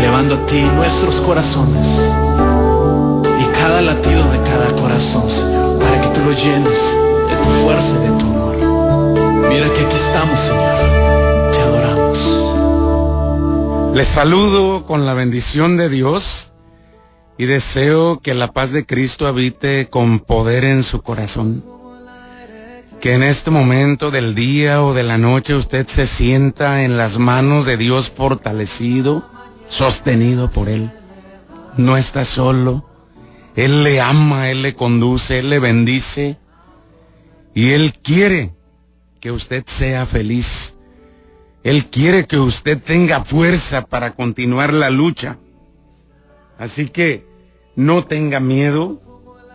elevando a ti nuestros corazones y cada latido de cada corazón, Señor, para que tú lo llenes de tu fuerza y de tu amor. Mira que aquí estamos, Señor, te adoramos. Les saludo con la bendición de Dios y deseo que la paz de Cristo habite con poder en su corazón. Que en este momento del día o de la noche usted se sienta en las manos de Dios fortalecido sostenido por Él. No está solo. Él le ama, Él le conduce, Él le bendice. Y Él quiere que usted sea feliz. Él quiere que usted tenga fuerza para continuar la lucha. Así que no tenga miedo,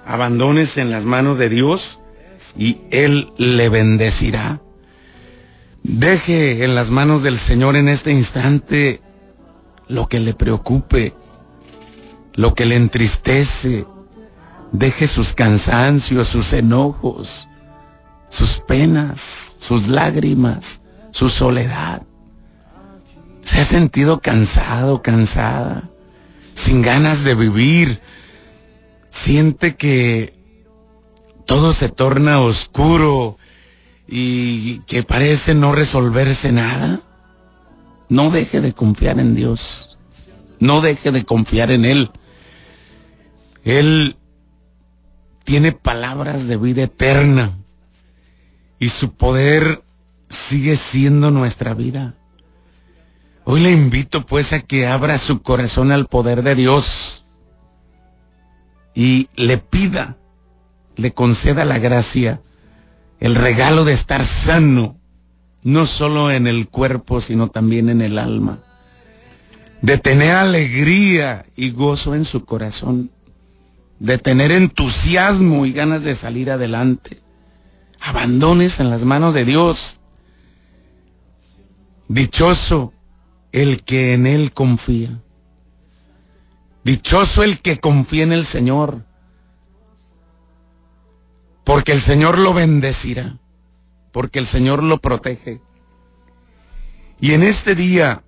abandónese en las manos de Dios y Él le bendecirá. Deje en las manos del Señor en este instante lo que le preocupe, lo que le entristece. Deje sus cansancios, sus enojos, sus penas, sus lágrimas, su soledad. Se ha sentido cansado, cansada, sin ganas de vivir. Siente que todo se torna oscuro y que parece no resolverse nada. No deje de confiar en Dios. No deje de confiar en Él. Él tiene palabras de vida eterna y su poder sigue siendo nuestra vida. Hoy le invito pues a que abra su corazón al poder de Dios y le pida, le conceda la gracia, el regalo de estar sano, no solo en el cuerpo, sino también en el alma. De tener alegría y gozo en su corazón. De tener entusiasmo y ganas de salir adelante. Abandones en las manos de Dios. Dichoso el que en Él confía. Dichoso el que confía en el Señor. Porque el Señor lo bendecirá porque el Señor lo protege. Y en este día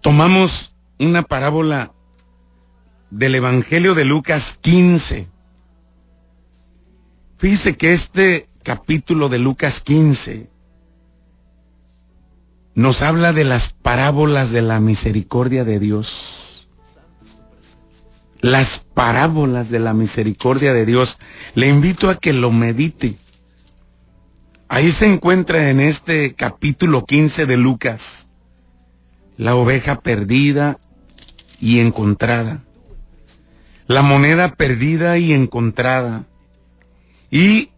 tomamos una parábola del Evangelio de Lucas 15. Fíjese que este capítulo de Lucas 15 nos habla de las parábolas de la misericordia de Dios. Las parábolas de la misericordia de Dios. Le invito a que lo medite. Ahí se encuentra en este capítulo 15 de Lucas la oveja perdida y encontrada, la moneda perdida y encontrada, y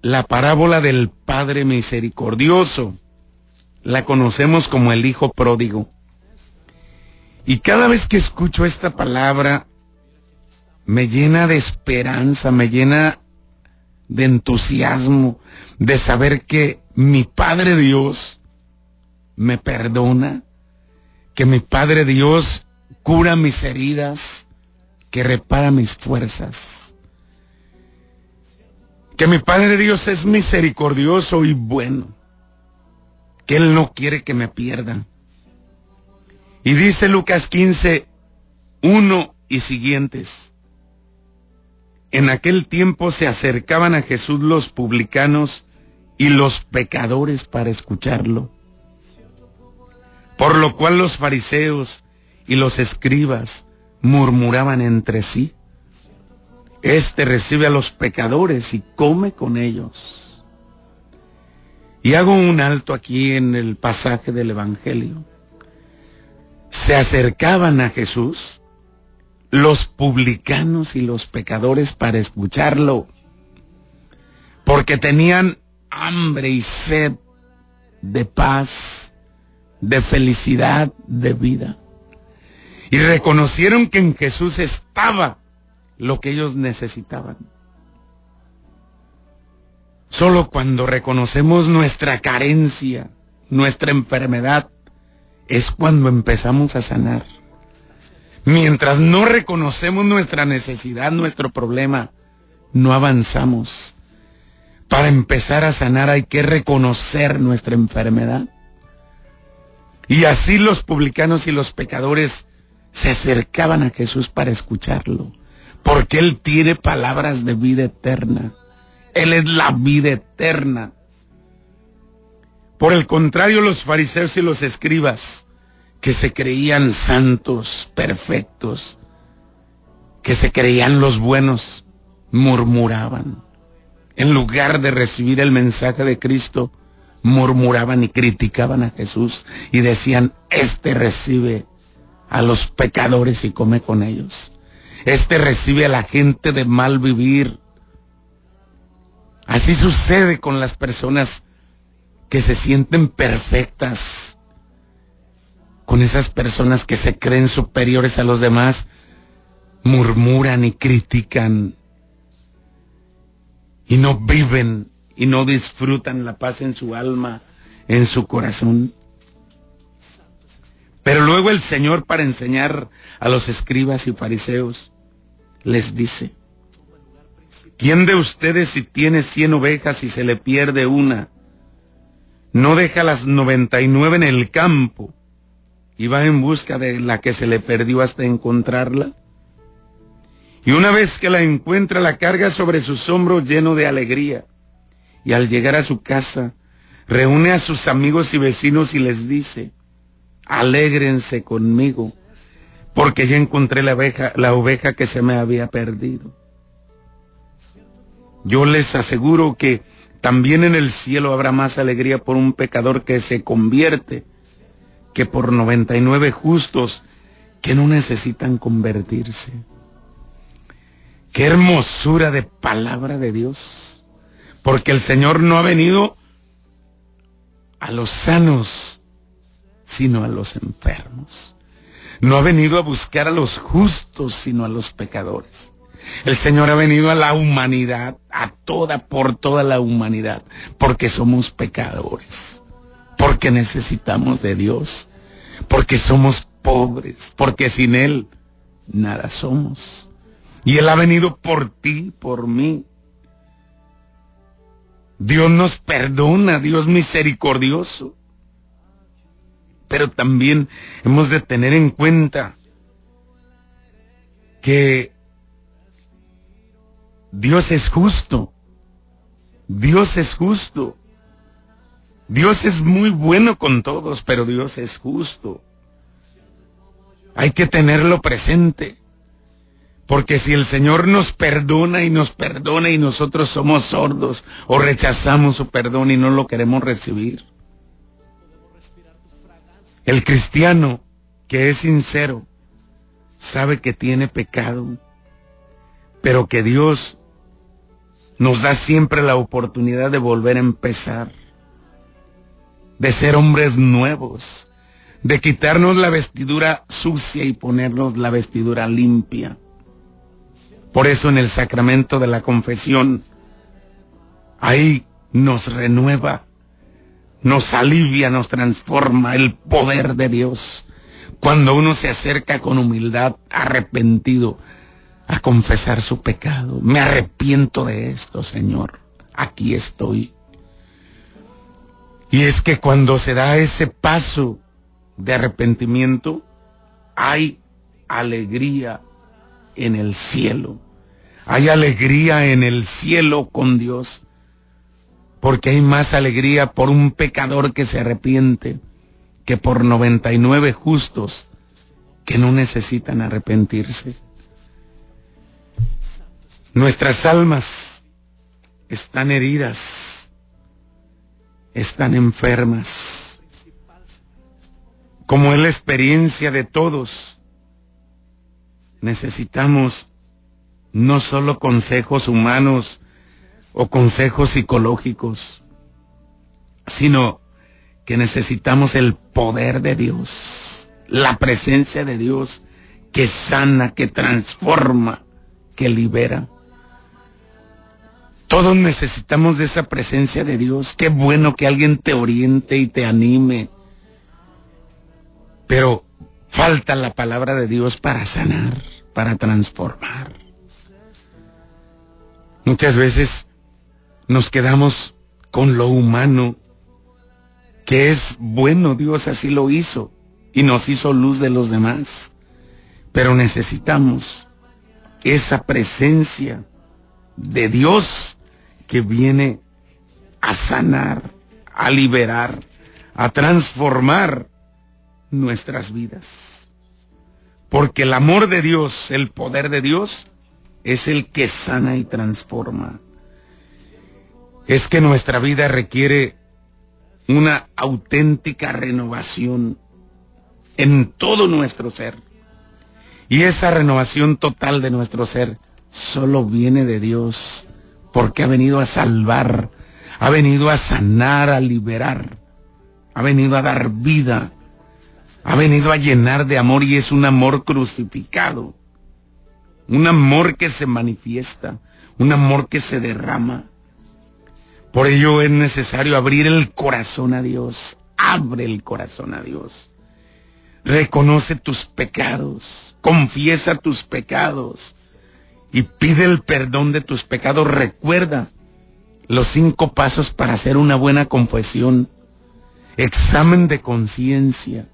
la parábola del Padre Misericordioso, la conocemos como el Hijo Pródigo. Y cada vez que escucho esta palabra, me llena de esperanza, me llena de entusiasmo, de saber que mi Padre Dios me perdona, que mi Padre Dios cura mis heridas, que repara mis fuerzas, que mi Padre Dios es misericordioso y bueno, que Él no quiere que me pierdan. Y dice Lucas 15, 1 y siguientes. En aquel tiempo se acercaban a Jesús los publicanos y los pecadores para escucharlo. Por lo cual los fariseos y los escribas murmuraban entre sí. Este recibe a los pecadores y come con ellos. Y hago un alto aquí en el pasaje del Evangelio. Se acercaban a Jesús los publicanos y los pecadores para escucharlo, porque tenían hambre y sed de paz, de felicidad, de vida. y reconocieron que en Jesús estaba lo que ellos necesitaban. Solo cuando reconocemos nuestra carencia, nuestra enfermedad, es cuando empezamos a sanar. Mientras no reconocemos nuestra necesidad, nuestro problema, no avanzamos. Para empezar a sanar hay que reconocer nuestra enfermedad. Y así los publicanos y los pecadores se acercaban a Jesús para escucharlo, porque Él tiene palabras de vida eterna. Él es la vida eterna. Por el contrario, los fariseos y los escribas, que se creían santos, perfectos, que se creían los buenos, murmuraban. En lugar de recibir el mensaje de Cristo, murmuraban y criticaban a Jesús y decían, este recibe a los pecadores y come con ellos. Este recibe a la gente de mal vivir. Así sucede con las personas que se sienten perfectas, con esas personas que se creen superiores a los demás, murmuran y critican y no viven y no disfrutan la paz en su alma, en su corazón. Pero luego el Señor para enseñar a los escribas y fariseos les dice, ¿quién de ustedes si tiene cien ovejas y se le pierde una, no deja las noventa y nueve en el campo y va en busca de la que se le perdió hasta encontrarla? Y una vez que la encuentra la carga sobre sus hombros lleno de alegría y al llegar a su casa, reúne a sus amigos y vecinos y les dice, alégrense conmigo, porque ya encontré la la oveja que se me había perdido. Yo les aseguro que también en el cielo habrá más alegría por un pecador que se convierte que por 99 justos que no necesitan convertirse. Qué hermosura de palabra de Dios porque el Señor no ha venido a los sanos, sino a los enfermos. No ha venido a buscar a los justos, sino a los pecadores. El Señor ha venido a la humanidad, a toda, por toda la humanidad, porque somos pecadores, porque necesitamos de Dios, porque somos pobres, porque sin Él nada somos. Y Él ha venido por ti, por mí, Dios nos perdona, Dios misericordioso. Pero también hemos de tener en cuenta que Dios es justo. Dios es justo. Dios es muy bueno con todos, pero Dios es justo. Hay que tenerlo presente. Porque si el Señor nos perdona y nos perdona y nosotros somos sordos o rechazamos su perdón y no lo queremos recibir. El cristiano que es sincero sabe que tiene pecado, pero que Dios nos da siempre la oportunidad de volver a empezar, de ser hombres nuevos, de quitarnos la vestidura sucia y ponernos la vestidura limpia. Por eso en el sacramento de la confesión, ahí nos renueva, nos alivia, nos transforma el poder de Dios. Cuando uno se acerca con humildad, arrepentido, a confesar su pecado. Me arrepiento de esto, Señor. Aquí estoy. Y es que cuando se da ese paso de arrepentimiento, hay alegría en el cielo. Hay alegría en el cielo con Dios, porque hay más alegría por un pecador que se arrepiente que por 99 justos que no necesitan arrepentirse. Nuestras almas están heridas, están enfermas. Como es la experiencia de todos, necesitamos no solo consejos humanos o consejos psicológicos, sino que necesitamos el poder de Dios, la presencia de Dios que sana, que transforma, que libera. Todos necesitamos de esa presencia de Dios. Qué bueno que alguien te oriente y te anime. Pero falta la palabra de Dios para sanar, para transformar. Muchas veces nos quedamos con lo humano, que es bueno, Dios así lo hizo y nos hizo luz de los demás. Pero necesitamos esa presencia de Dios que viene a sanar, a liberar, a transformar nuestras vidas. Porque el amor de Dios, el poder de Dios, es el que sana y transforma. Es que nuestra vida requiere una auténtica renovación en todo nuestro ser. Y esa renovación total de nuestro ser solo viene de Dios, porque ha venido a salvar, ha venido a sanar, a liberar, ha venido a dar vida, ha venido a llenar de amor y es un amor crucificado, un amor que se manifiesta, un amor que se derrama. Por ello es necesario abrir el corazón a Dios, abre el corazón a Dios. Reconoce tus pecados, confiesa tus pecados y pide el perdón de tus pecados. Recuerda los cinco pasos para hacer una buena confesión. Examen de conciencia,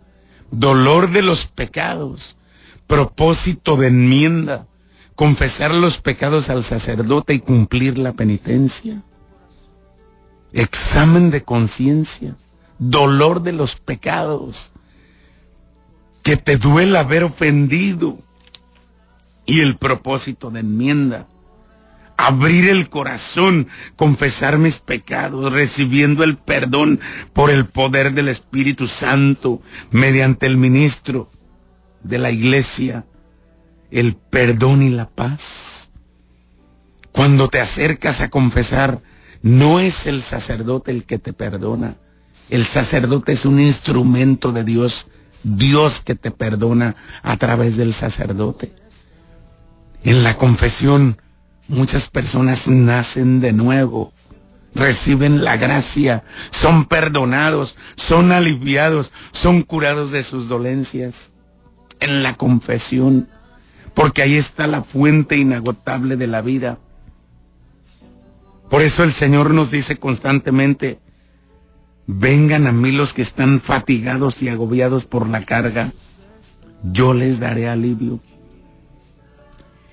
dolor de los pecados, propósito de enmienda, confesar los pecados al sacerdote y cumplir la penitencia. Examen de conciencia, dolor de los pecados, que te duela haber ofendido y el propósito de enmienda. Abrir el corazón, confesar mis pecados, recibiendo el perdón por el poder del Espíritu Santo mediante el ministro de la iglesia, el perdón y la paz. Cuando te acercas a confesar, no es el sacerdote el que te perdona. El sacerdote es un instrumento de Dios Dios que te perdona a través del sacerdote. En la confesión muchas personas nacen de nuevo, reciben la gracia, son perdonados, son aliviados, son curados de sus dolencias. En la confesión, porque ahí está la fuente inagotable de la vida. Por eso el Señor nos dice constantemente, Vengan a mí los que están fatigados y agobiados por la carga, yo les daré alivio.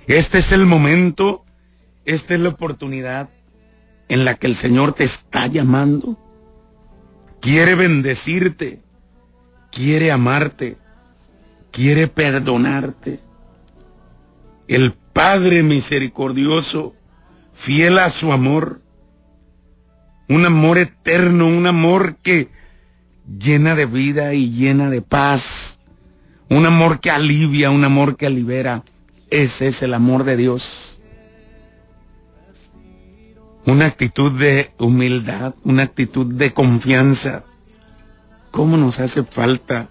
Este es el momento, esta es la oportunidad en la que el Señor te está llamando. Quiere bendecirte, quiere amarte, quiere perdonarte. El Padre misericordioso, fiel a su amor, un amor eterno, un amor que llena de vida y llena de paz, un amor que alivia, un amor que libera. Ese es el amor de Dios. Una actitud de humildad, una actitud de confianza. ¿Cómo nos hace falta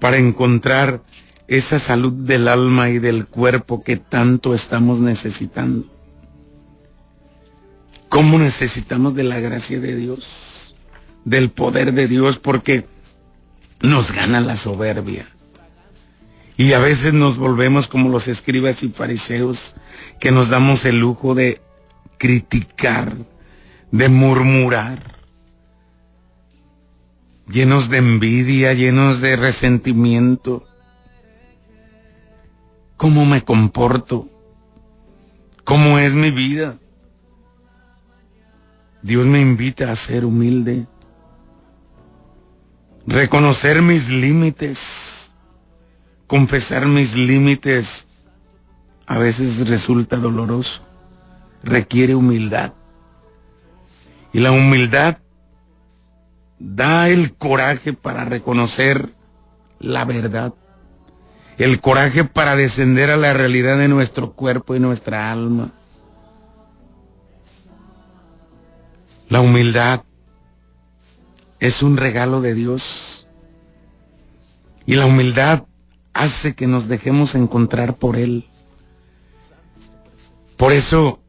para encontrar esa salud del alma y del cuerpo que tanto estamos necesitando? cómo necesitamos de la gracia de Dios, del poder de Dios, porque nos gana la soberbia. Y a veces nos volvemos como los escribas y fariseos, que nos damos el lujo de criticar, de murmurar, llenos de envidia, llenos de resentimiento. ¿Cómo me comporto? ¿Cómo es mi vida? Dios me invita a ser humilde, reconocer mis límites, confesar mis límites. A veces resulta doloroso, requiere humildad. Y la humildad da el coraje para reconocer la verdad, el coraje para descender a la realidad de nuestro cuerpo y nuestra alma La humildad es un regalo de Dios. Y la humildad hace que nos dejemos encontrar por Él. Por eso,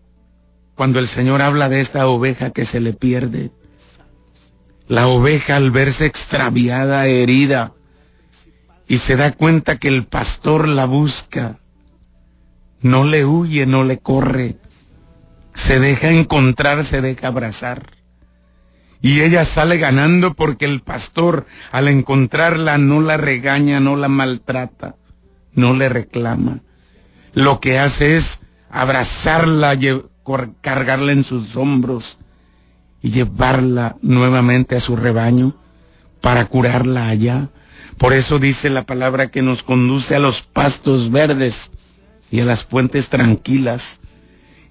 cuando el Señor habla de esta oveja que se le pierde, la oveja al verse extraviada, herida, y se da cuenta que el pastor la busca, no le huye, no le corre, se deja encontrar, se deja abrazar. Y ella sale ganando porque el pastor al encontrarla no la regaña, no la maltrata, no le reclama. Lo que hace es abrazarla, cargarla en sus hombros y llevarla nuevamente a su rebaño para curarla allá. Por eso dice la palabra que nos conduce a los pastos verdes y a las fuentes tranquilas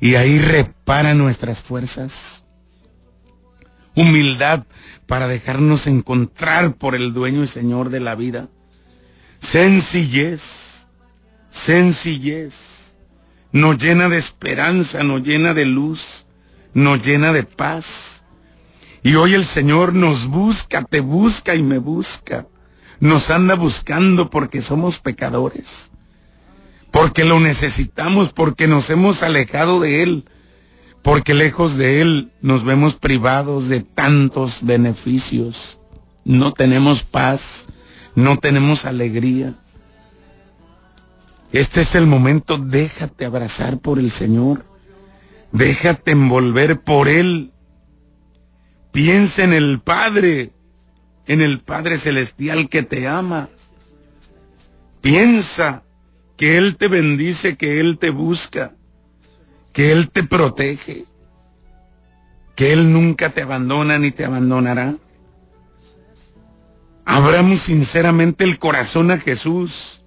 y ahí repara nuestras fuerzas. Humildad para dejarnos encontrar por el dueño y señor de la vida. Sencillez, sencillez. Nos llena de esperanza, nos llena de luz, nos llena de paz. Y hoy el Señor nos busca, te busca y me busca. Nos anda buscando porque somos pecadores porque lo necesitamos, porque nos hemos alejado de Él, porque lejos de Él nos vemos privados de tantos beneficios. No tenemos paz, no tenemos alegría. Este es el momento, déjate abrazar por el Señor, déjate envolver por Él. Piensa en el Padre, en el Padre Celestial que te ama. Piensa que Él te bendice, que Él te busca, que Él te protege, que Él nunca te abandona ni te abandonará. Abramos sinceramente el corazón a Jesús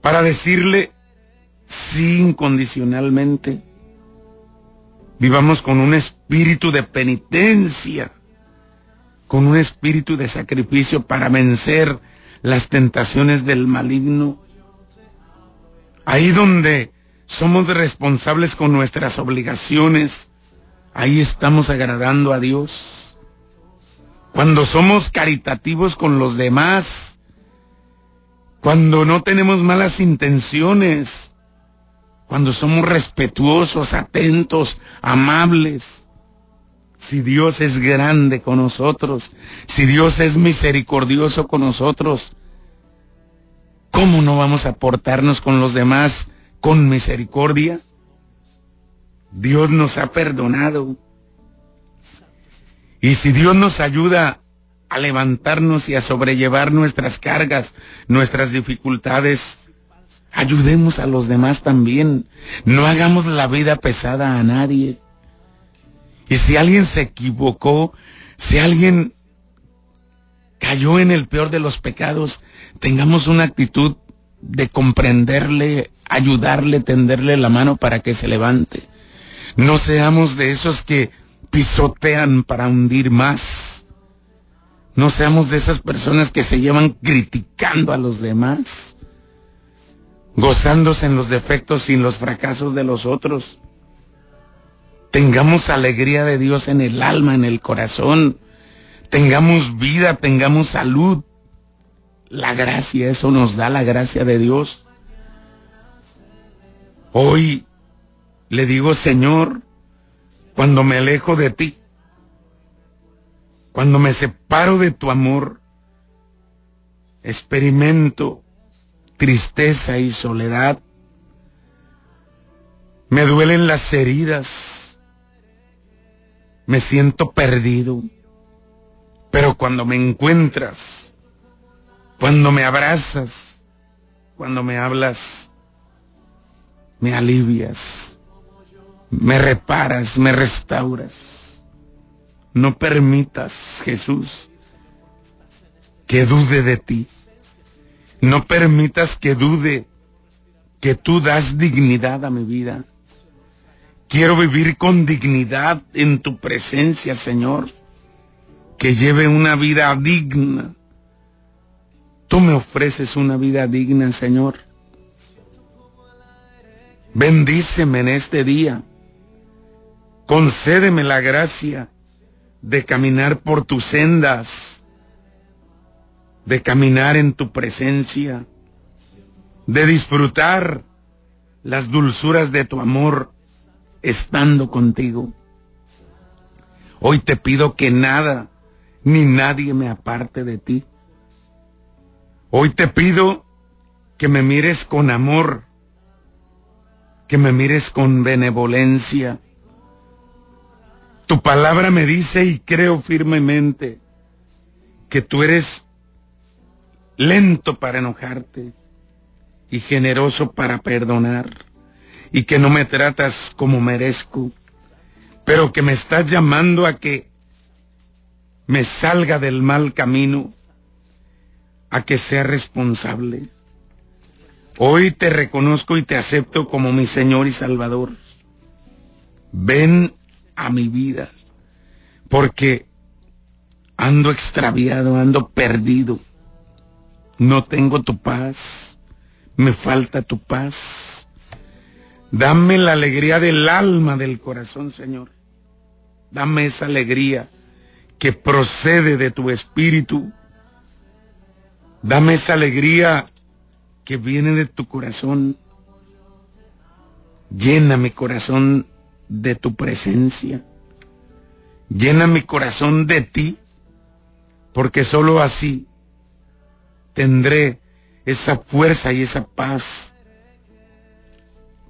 para decirle sí incondicionalmente. Vivamos con un espíritu de penitencia, con un espíritu de sacrificio para vencer las tentaciones del maligno Ahí donde somos responsables con nuestras obligaciones, ahí estamos agradando a Dios. Cuando somos caritativos con los demás, cuando no tenemos malas intenciones, cuando somos respetuosos, atentos, amables, si Dios es grande con nosotros, si Dios es misericordioso con nosotros, ¿cómo no vamos a portarnos con los demás con misericordia? Dios nos ha perdonado. Y si Dios nos ayuda a levantarnos y a sobrellevar nuestras cargas, nuestras dificultades, ayudemos a los demás también. No hagamos la vida pesada a nadie. Y si alguien se equivocó, si alguien cayó en el peor de los pecados, tengamos una actitud de comprenderle, ayudarle, tenderle la mano para que se levante. No seamos de esos que pisotean para hundir más. No seamos de esas personas que se llevan criticando a los demás, gozándose en los defectos y en los fracasos de los otros. Tengamos alegría de Dios en el alma, en el corazón tengamos vida, tengamos salud. La gracia, eso nos da la gracia de Dios. Hoy le digo, Señor, cuando me alejo de ti, cuando me separo de tu amor, experimento tristeza y soledad. Me duelen las heridas. Me siento perdido. Pero cuando me encuentras, cuando me abrazas, cuando me hablas, me alivias, me reparas, me restauras. No permitas, Jesús, que dude de ti. No permitas que dude que tú das dignidad a mi vida. Quiero vivir con dignidad en tu presencia, Señor que lleve una vida digna. Tú me ofreces una vida digna, Señor. Bendíceme en este día. Concédeme la gracia de caminar por tus sendas. de caminar en tu presencia, de disfrutar las dulzuras de tu amor estando contigo. Hoy te pido que nada ni nadie me aparte de ti. Hoy te pido que me mires con amor, que me mires con benevolencia. Tu palabra me dice y creo firmemente que tú eres lento para enojarte y generoso para perdonar y que no me tratas como merezco, pero que me estás llamando a que me salga del mal camino, a que sea responsable. Hoy te reconozco y te acepto como mi Señor y Salvador. Ven a mi vida, porque ando extraviado, ando perdido. No tengo tu paz, me falta tu paz. Dame la alegría del alma, del corazón, Señor. Dame esa alegría que procede de tu espíritu. Dame esa alegría que viene de tu corazón. Llena mi corazón de tu presencia. Llena mi corazón de ti, porque sólo así tendré esa fuerza y esa paz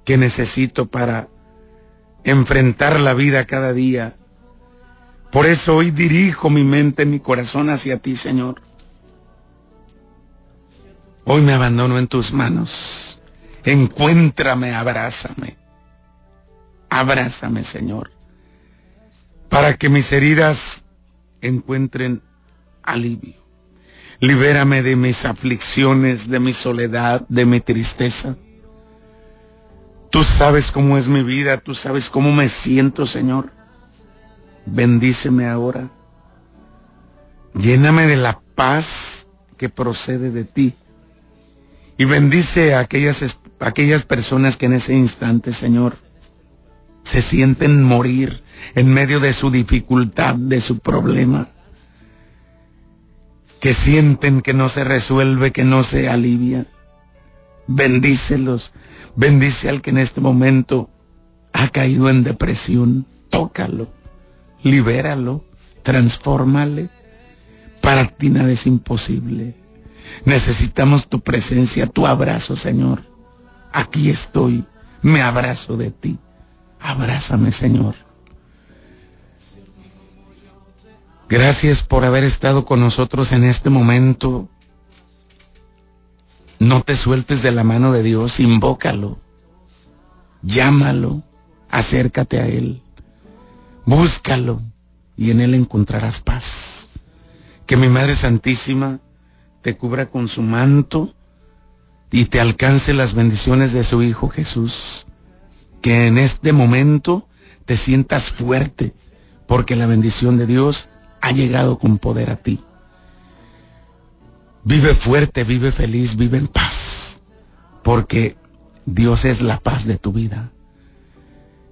que necesito para enfrentar la vida cada día. Por eso hoy dirijo mi mente, mi corazón hacia ti, Señor. Hoy me abandono en tus manos. Encuéntrame, abrázame. Abrázame, Señor, para que mis heridas encuentren alivio. Libérame de mis aflicciones, de mi soledad, de mi tristeza. Tú sabes cómo es mi vida, tú sabes cómo me siento, Señor. Bendíceme ahora. Lléname de la paz que procede de ti. Y bendice a aquellas, aquellas personas que en ese instante, Señor, se sienten morir en medio de su dificultad, de su problema que sienten que no se resuelve, que no se alivia. Bendícelos. Bendice al que en este momento ha caído en depresión. Tócalo. Libéralo. Transfórmale. Para ti nada es imposible. Necesitamos tu presencia, tu abrazo, Señor. Aquí estoy. Me abrazo de ti. Abrázame, Señor. Gracias por haber estado con nosotros en este momento. No te sueltes de la mano de Dios, invócalo, llámalo, acércate a Él, búscalo y en Él encontrarás paz. Que mi Madre Santísima te cubra con su manto y te alcance las bendiciones de su Hijo Jesús. Que en este momento te sientas fuerte, porque la bendición de Dios ha llegado con poder a ti. Vive fuerte, vive feliz, vive en paz, porque Dios es la paz de tu vida.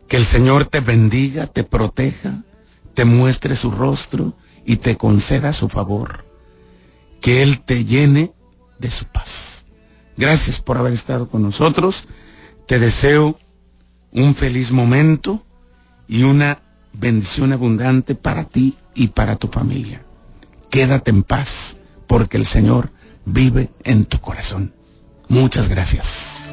Que el Señor te bendiga, te proteja, te muestre su rostro y te conceda su favor. Que Él te llene de su paz. Gracias por haber estado con nosotros. Te deseo un feliz momento y una bendición abundante para ti y para tu familia. Quédate en paz, porque el Señor vive en tu corazón. Muchas gracias.